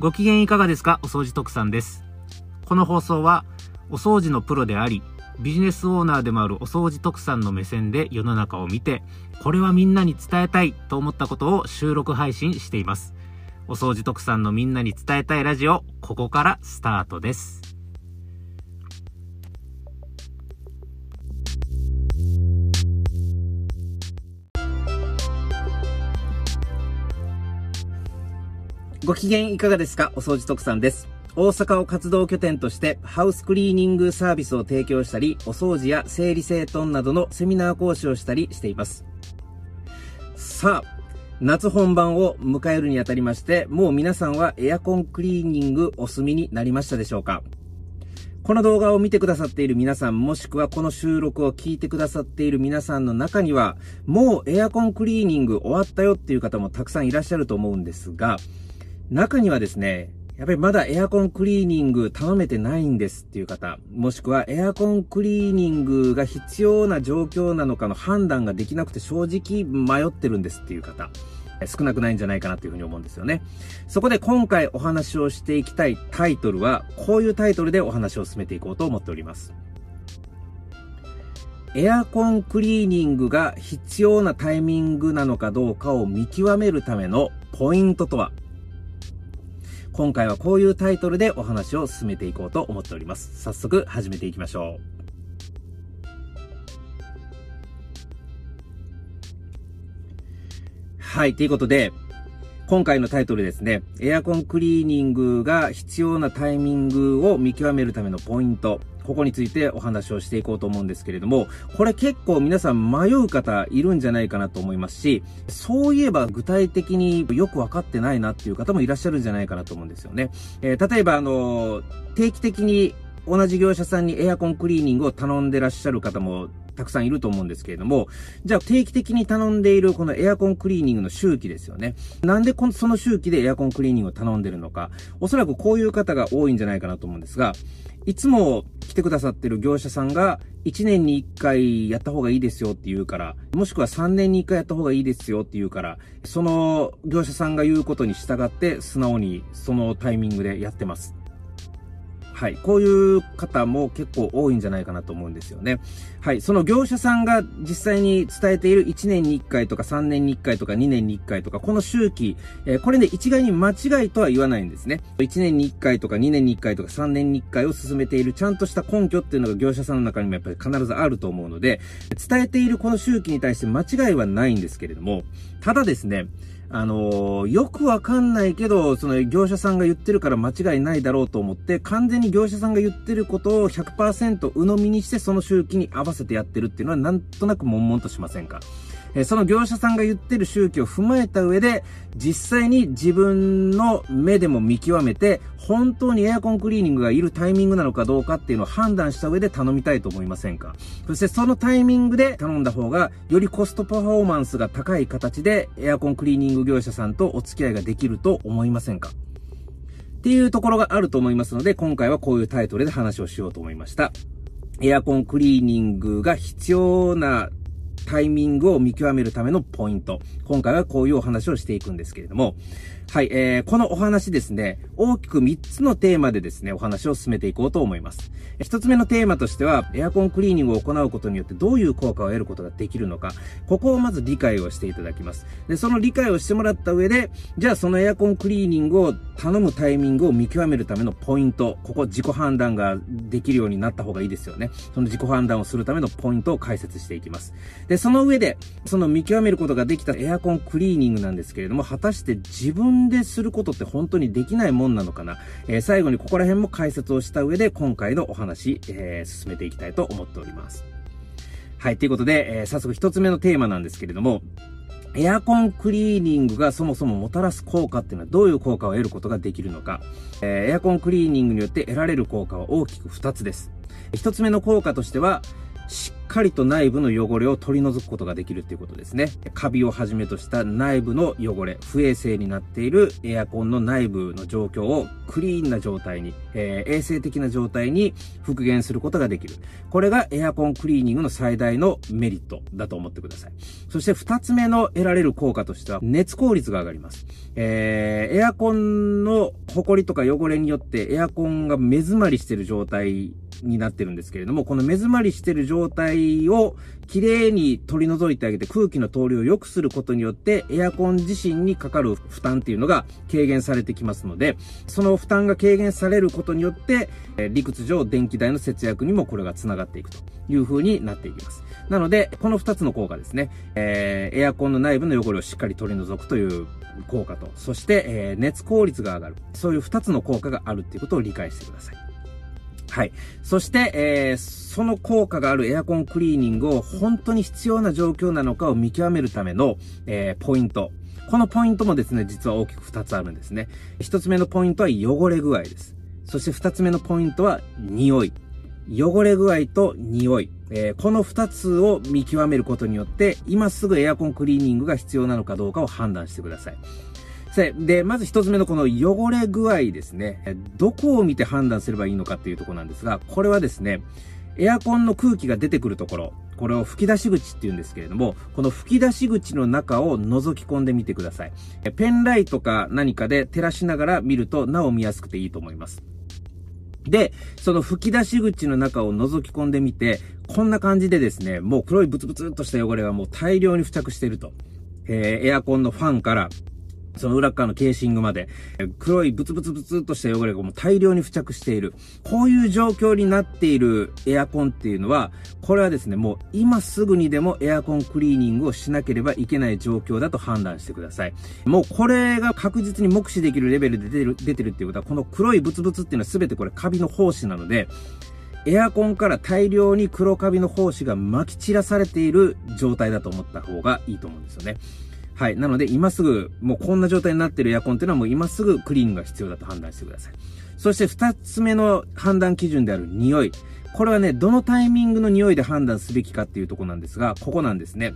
ご機嫌いかがですか？お掃除特産です。この放送は、お掃除のプロであり、ビジネスオーナーでもあるお掃除特産の目線で世の中を見て、これはみんなに伝えたいと思ったことを収録配信しています。お掃除特産のみんなに伝えたいラジオ、ここからスタートです。ご機嫌いかがですか？お掃除特産です。大阪を活動拠点としてハウスクリーニングサービスを提供したり、お掃除や整理整頓などのセミナー講師をしたりしています。さあ、夏本番を迎えるにあたりまして、もう皆さんはエアコンクリーニングお済みになりましたでしょうか？この動画を見てくださっている皆さん、もしくはこの収録を聞いてくださっている皆さんの中には、もうエアコンクリーニング終わったよっていう方もたくさんいらっしゃると思うんですが、中にはですね、やっぱりまだエアコンクリーニング頼めてないんですっていう方、もしくはエアコンクリーニングが必要な状況なのかの判断ができなくて正直迷ってるんですっていう方、少なくないんじゃないかなというふうに思うんですよね。そこで今回お話をしていきたいタイトルは、こういうタイトルでお話を進めていこうと思っております。エアコンクリーニングが必要なタイミングなのかどうかを見極めるためのポイントとは？今回はこういうタイトルでお話を進めていこうと思っております。早速始めていきましょう。はい、ということで、今回のタイトルですね、エアコンクリーニングが必要なタイミングを見極めるためのポイント。ここについてお話をしていこうと思うんですけれども、これ結構皆さん迷う方いるんじゃないかなと思いますし、そういえば具体的によく分かってないなっていう方もいらっしゃるんじゃないかなと思うんですよね。えー、例えばあの、定期的に同じ業者さんにエアコンクリーニングを頼んでらっしゃる方もたくさんいると思うんですけれども、じゃあ定期的に頼んでいるこのエアコンクリーニングの周期ですよね。なんでこその周期でエアコンクリーニングを頼んでるのか、おそらくこういう方が多いんじゃないかなと思うんですが、いつも来てくださってる業者さんが、1年に1回やった方がいいですよって言うから、もしくは3年に1回やった方がいいですよって言うから、その業者さんが言うことに従って素直にそのタイミングでやってます。はい。こういう方も結構多いんじゃないかなと思うんですよね。はい。その業者さんが実際に伝えている1年に1回とか3年に1回とか2年に1回とか、この周期、えー、これね、一概に間違いとは言わないんですね。1年に1回とか2年に1回とか3年に1回を進めているちゃんとした根拠っていうのが業者さんの中にもやっぱり必ずあると思うので、伝えているこの周期に対して間違いはないんですけれども、ただですね、あの、よくわかんないけど、その業者さんが言ってるから間違いないだろうと思って、完全に業者さんが言ってることを100%鵜呑みにしてその周期に合わせてやってるっていうのはなんとなく悶々としませんか？えその業者さんが言ってる周期を踏まえた上で、実際に自分の目でも見極めて、本当にエアコンクリーニングがいるタイミングなのかどうかっていうのを判断した上で頼みたいと思いませんか？そしてそのタイミングで頼んだ方が、よりコストパフォーマンスが高い形で、エアコンクリーニング業者さんとお付き合いができると思いませんか？っていうところがあると思いますので、今回はこういうタイトルで話をしようと思いました。エアコンクリーニングが必要なタイミングを見極めるためのポイント。今回はこういうお話をしていくんですけれども、はい、えー、このお話ですね、大きく3つのテーマでですね、お話を進めていこうと思います。1つ目のテーマとしては、エアコンクリーニングを行うことによってどういう効果を得ることができるのか、ここをまず理解をしていただきます。で、その理解をしてもらった上で、じゃあそのエアコンクリーニングを頼むタイミングを見極めるためのポイント、ここ自己判断ができるようになった方がいいですよね。その自己判断をするためのポイントを解説していきます。で、その上で、その見極めることができたエアコンクリーニングなんですけれども、果たして自分ですることって本当にできないもんなのかな？えー、最後にここら辺も解説をした上で今回のお話、えー、進めていきたいと思っております。はい、ということで、えー、早速一つ目のテーマなんですけれども、エアコンクリーニングがそもそももたらす効果っていうのはどういう効果を得ることができるのか？えー、エアコンクリーニングによって得られる効果は大きく2つです。1つ目の効果としては、しっかりと内部の汚れを取り除くことができるっていうことですね。カビをはじめとした内部の汚れ、不衛生になっているエアコンの内部の状況をクリーンな状態に、えー、衛生的な状態に復元することができる。これがエアコンクリーニングの最大のメリットだと思ってください。そして二つ目の得られる効果としては熱効率が上がります。えー、エアコンのホコリとか汚れによってエアコンが目詰まりしている状態になってるんですけれども、この目詰まりしてる状態をきれいに取り除いてあげて空気の通りを良くすることによって、エアコン自身にかかる負担っていうのが軽減されてきますので、その負担が軽減されることによって、え理屈上電気代の節約にもこれが繋がっていくという風になっていきます。なので、この2つの効果ですね、えー、エアコンの内部の汚れをしっかり取り除くという効果と、そして、えー、熱効率が上がる。そういう2つの効果があるっていうことを理解してください。はい。そして、えー、その効果があるエアコンクリーニングを本当に必要な状況なのかを見極めるための、えー、ポイント。このポイントもですね、実は大きく2つあるんですね。1つ目のポイントは汚れ具合です。そして2つ目のポイントは匂い。汚れ具合と匂い。えー、この2つを見極めることによって、今すぐエアコンクリーニングが必要なのかどうかを判断してください。で、まず一つ目のこの汚れ具合ですね。どこを見て判断すればいいのかっていうとこなんですが、これはですね、エアコンの空気が出てくるところ、これを吹き出し口って言うんですけれども、この吹き出し口の中を覗き込んでみてください。ペンライトか何かで照らしながら見るとなお見やすくていいと思います。で、その吹き出し口の中を覗き込んでみて、こんな感じでですね、もう黒いブツブツっとした汚れがもう大量に付着していると。えー、エアコンのファンからその裏側のケーシングまで、黒いブツブツブツとした汚れがもう大量に付着している。こういう状況になっているエアコンっていうのは、これはですね、もう今すぐにでもエアコンクリーニングをしなければいけない状況だと判断してください。もうこれが確実に目視できるレベルで出てる、出てるっていうことは、この黒いブツブツっていうのは全てこれカビの胞子なので、エアコンから大量に黒カビの胞子が撒き散らされている状態だと思った方がいいと思うんですよね。はい。なので、今すぐ、もうこんな状態になってるエアコンっていうのはもう今すぐクリーンが必要だと判断してください。そして二つ目の判断基準である匂い。これはね、どのタイミングの匂いで判断すべきかっていうとこなんですが、ここなんですね。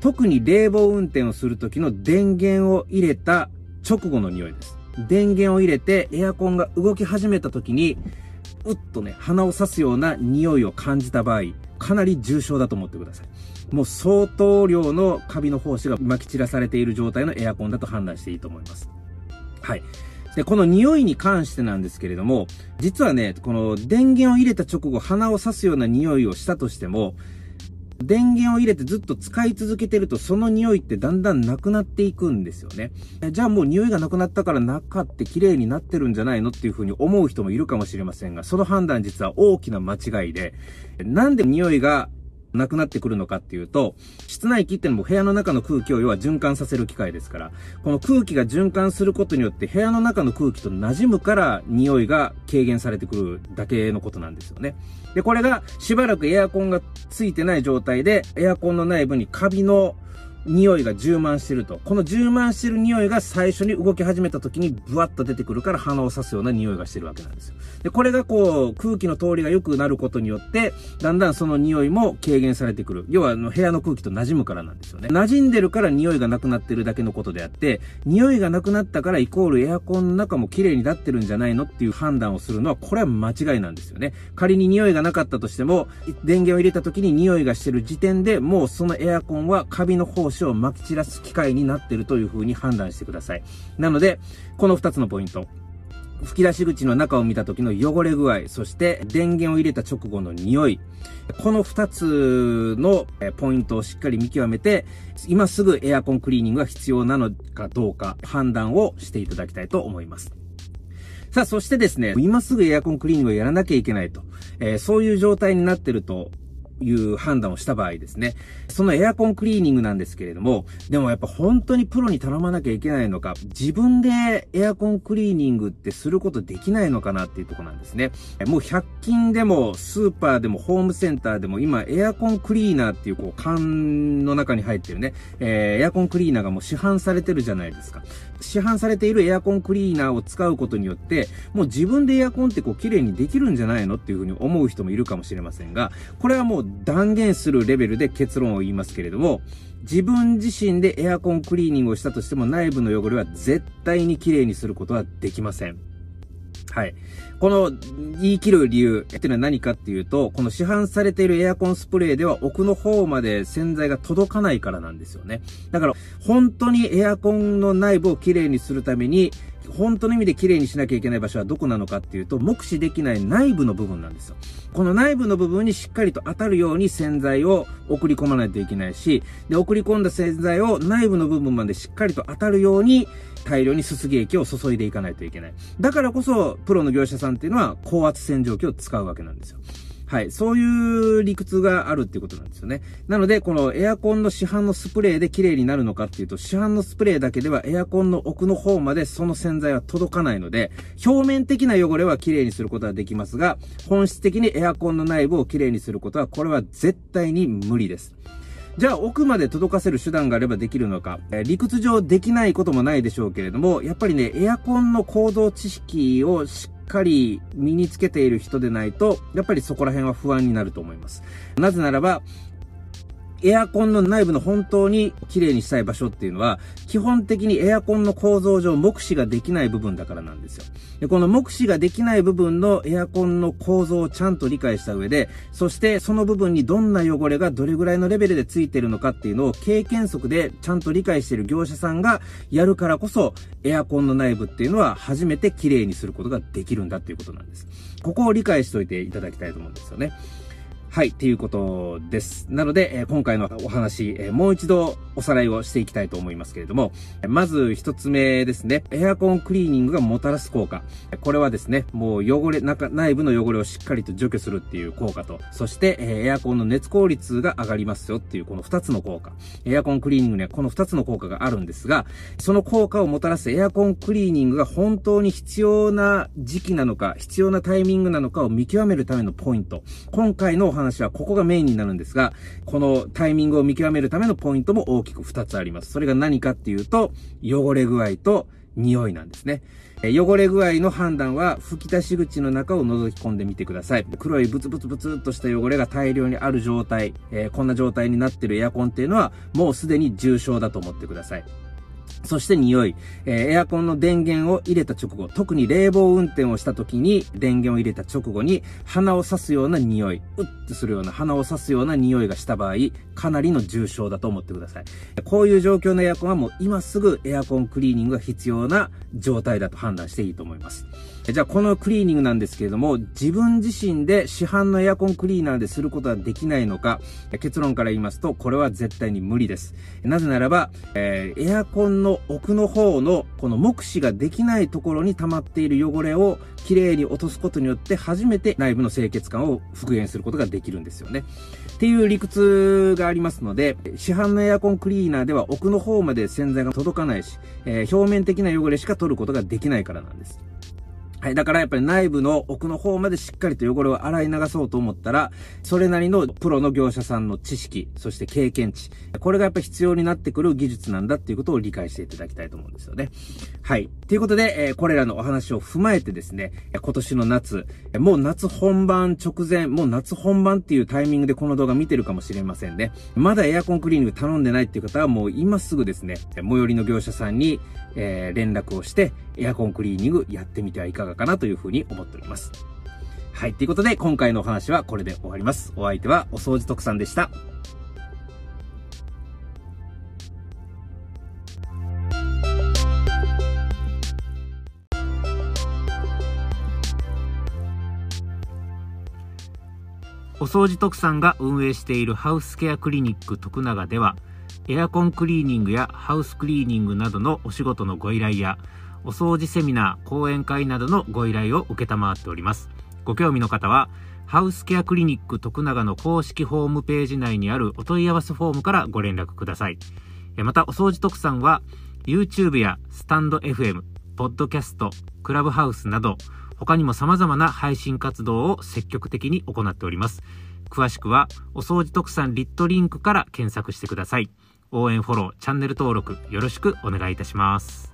特に冷房運転をするときの電源を入れた直後の匂いです。電源を入れてエアコンが動き始めたときに、うっとね、鼻を刺すような匂いを感じた場合、かなり重症だと思ってください。もう相当量のカビの胞子が撒き散らされている状態のエアコンだと判断していいと思います。はい。で、この匂いに関してなんですけれども、実はね、この電源を入れた直後、鼻を刺すような匂いをしたとしても、電源を入れてずっと使い続けてると、その匂いってだんだんなくなっていくんですよね。じゃあもう匂いがなくなったから中って綺麗になってるんじゃないのっていうふうに思う人もいるかもしれませんが、その判断実は大きな間違いで、なんで匂いがなくなってくるのかっていうと、室内機ってのも部屋の中の空気を要は循環させる機械ですから、この空気が循環することによって部屋の中の空気と馴染むから匂いが軽減されてくるだけのことなんですよね。で、これがしばらくエアコンがついてない状態で、エアコンの内部にカビの匂いが充満してると。この充満してる匂いが最初に動き始めた時にブワッと出てくるから鼻を刺すような匂いがしてるわけなんですよ。で、これがこう空気の通りが良くなることによって、だんだんその匂いも軽減されてくる。要はあの部屋の空気と馴染むからなんですよね。馴染んでるから匂いがなくなってるだけのことであって、匂いがなくなったからイコールエアコンの中も綺麗になってるんじゃないのっていう判断をするのは、これは間違いなんですよね。仮に匂いがなかったとしても、電源を入れた時に匂いがしてる時点でもうそのエアコンはカビの胞を撒き散らす機械になってるという風に判断してください。なので、この2つのポイント。吹き出し口の中を見た時の汚れ具合、そして電源を入れた直後の匂い。この2つのポイントをしっかり見極めて、今すぐエアコンクリーニングが必要なのかどうか判断をしていただきたいと思います。さあ、そしてですね、今すぐエアコンクリーニングをやらなきゃいけないと、えー、そういう状態になってるという判断をした場合ですね。そのエアコンクリーニングなんですけれども、でもやっぱ本当にプロに頼まなきゃいけないのか、自分でエアコンクリーニングってすることできないのかなっていうとこなんですね。もう100均でもスーパーでもホームセンターでも今エアコンクリーナーっていうこう缶の中に入ってるね、えー、エアコンクリーナーがもう市販されてるじゃないですか。市販されているエアコンクリーナーを使うことによって、もう自分でエアコンってこう綺麗にできるんじゃないのっていうふうに思う人もいるかもしれませんが、これはもうう断言するレベルで結論を言いますけれども、自分自身でエアコンクリーニングをしたとしても内部の汚れは絶対に綺麗にすることはできません。はい。この言い切る理由っていうのは何かっていうと、この市販されているエアコンスプレーでは奥の方まで洗剤が届かないからなんですよね。だから本当にエアコンの内部をきれいにするために、本当の意味で綺麗にしなきゃいけない場所はどこなのかっていうと、目視できない内部の部分なんですよ。この内部の部分にしっかりと当たるように洗剤を送り込まないといけないし、で、送り込んだ洗剤を内部の部分までしっかりと当たるように、大量にすすぎ液を注いでいかないといけない。だからこそ、プロの業者さんっていうのは高圧洗浄機を使うわけなんですよ。はい。そういう理屈があるっていうことなんですよね。なので、このエアコンの市販のスプレーで綺麗になるのかっていうと、市販のスプレーだけではエアコンの奥の方までその洗剤は届かないので、表面的な汚れは綺麗にすることはできますが、本質的にエアコンの内部を綺麗にすることは、これは絶対に無理です。じゃあ奥まで届かせる手段があればできるのか、えー、理屈上できないこともないでしょうけれども、やっぱりね、エアコンの構造知識をしっかり身につけている人でないと、やっぱりそこら辺は不安になると思います。なぜならば、エアコンの内部の本当に綺麗にしたい場所っていうのは、基本的にエアコンの構造上目視ができない部分だからなんですよ。で、この目視ができない部分のエアコンの構造をちゃんと理解した上で、そしてその部分にどんな汚れがどれぐらいのレベルでついてるのかっていうのを経験則でちゃんと理解している業者さんがやるからこそ、エアコンの内部っていうのは初めて綺麗にすることができるんだっていうことなんです。ここを理解しておいていただきたいと思うんですよね。はい、っていうことです。なので、え、今回のお話、え、もう一度おさらいをしていきたいと思いますけれども、まず一つ目ですね、エアコンクリーニングがもたらす効果。これはですね、もう汚れ、中、内部の汚れをしっかりと除去するっていう効果と、そして、え、エアコンの熱効率が上がりますよっていうこの二つの効果。エアコンクリーニングにはこの二つの効果があるんですが、その効果をもたらすエアコンクリーニングが本当に必要な時期なのか、必要なタイミングなのかを見極めるためのポイント。今回のお話はここがメインになるんですが、このタイミングを見極めるためのポイントも大きく2つあります。それが何かっていうと、汚れ具合と匂いなんですね。汚れ具合の判断は吹き出し口の中を覗き込んでみてください。黒いブツブツブツっとした汚れが大量にある状態、えー、こんな状態になってるエアコンっていうのはもうすでに重症だと思ってください。そして匂い、えー、エアコンの電源を入れた直後、特に冷房運転をした時に電源を入れた直後に鼻を刺すような匂い、うっとするような鼻を刺すような匂いがした場合、かなりの重症だと思ってください。こういう状況のエアコンはもう今すぐエアコンクリーニングが必要な状態だと判断していいと思います。じゃあこのクリーニングなんですけれども、自分自身で市販のエアコンクリーナーですることはできないのか、結論から言いますと、これは絶対に無理です。なぜならば、えー、エアコンの奥の方のこの目視ができないところに溜まっている汚れをきれいに落とすことによって初めて内部の清潔感を復元することができるんですよね。っていう理屈がありますので、市販のエアコンクリーナーでは奥の方まで洗剤が届かないし、えー、表面的な汚れしか取ることができないからなんです。はい。だからやっぱり内部の奥の方までしっかりと汚れを洗い流そうと思ったら、それなりのプロの業者さんの知識、そして経験値、これがやっぱ必要になってくる技術なんだっていうことを理解していただきたいと思うんですよね。はい。ということで、えー、これらのお話を踏まえてですね、今年の夏、もう夏本番直前、もう夏本番っていうタイミングでこの動画見てるかもしれませんね。まだエアコンクリーニング頼んでないっていう方はもう今すぐですね、最寄りの業者さんに、えー、連絡をして、エアコンクリーニングやってみてはいかがかなというふうに思っております。はい。ということで、今回のお話はこれで終わります。お相手はお掃除特産でした。お掃除特産が運営しているハウスケアクリニック徳永では、エアコンクリーニングやハウスクリーニングなどのお仕事のご依頼や、お掃除セミナー、講演会などのご依頼を受けたまわっております。ご興味の方は、ハウスケアクリニック徳永の公式ホームページ内にあるお問い合わせフォームからご連絡ください。また、お掃除特産は、YouTube やスタンド FM、ポッドキャスト、クラブハウスなど、他にも様々な配信活動を積極的に行っております。詳しくは、お掃除特産リットリンクから検索してください。応援フォロー、チャンネル登録よろしくお願いいたします。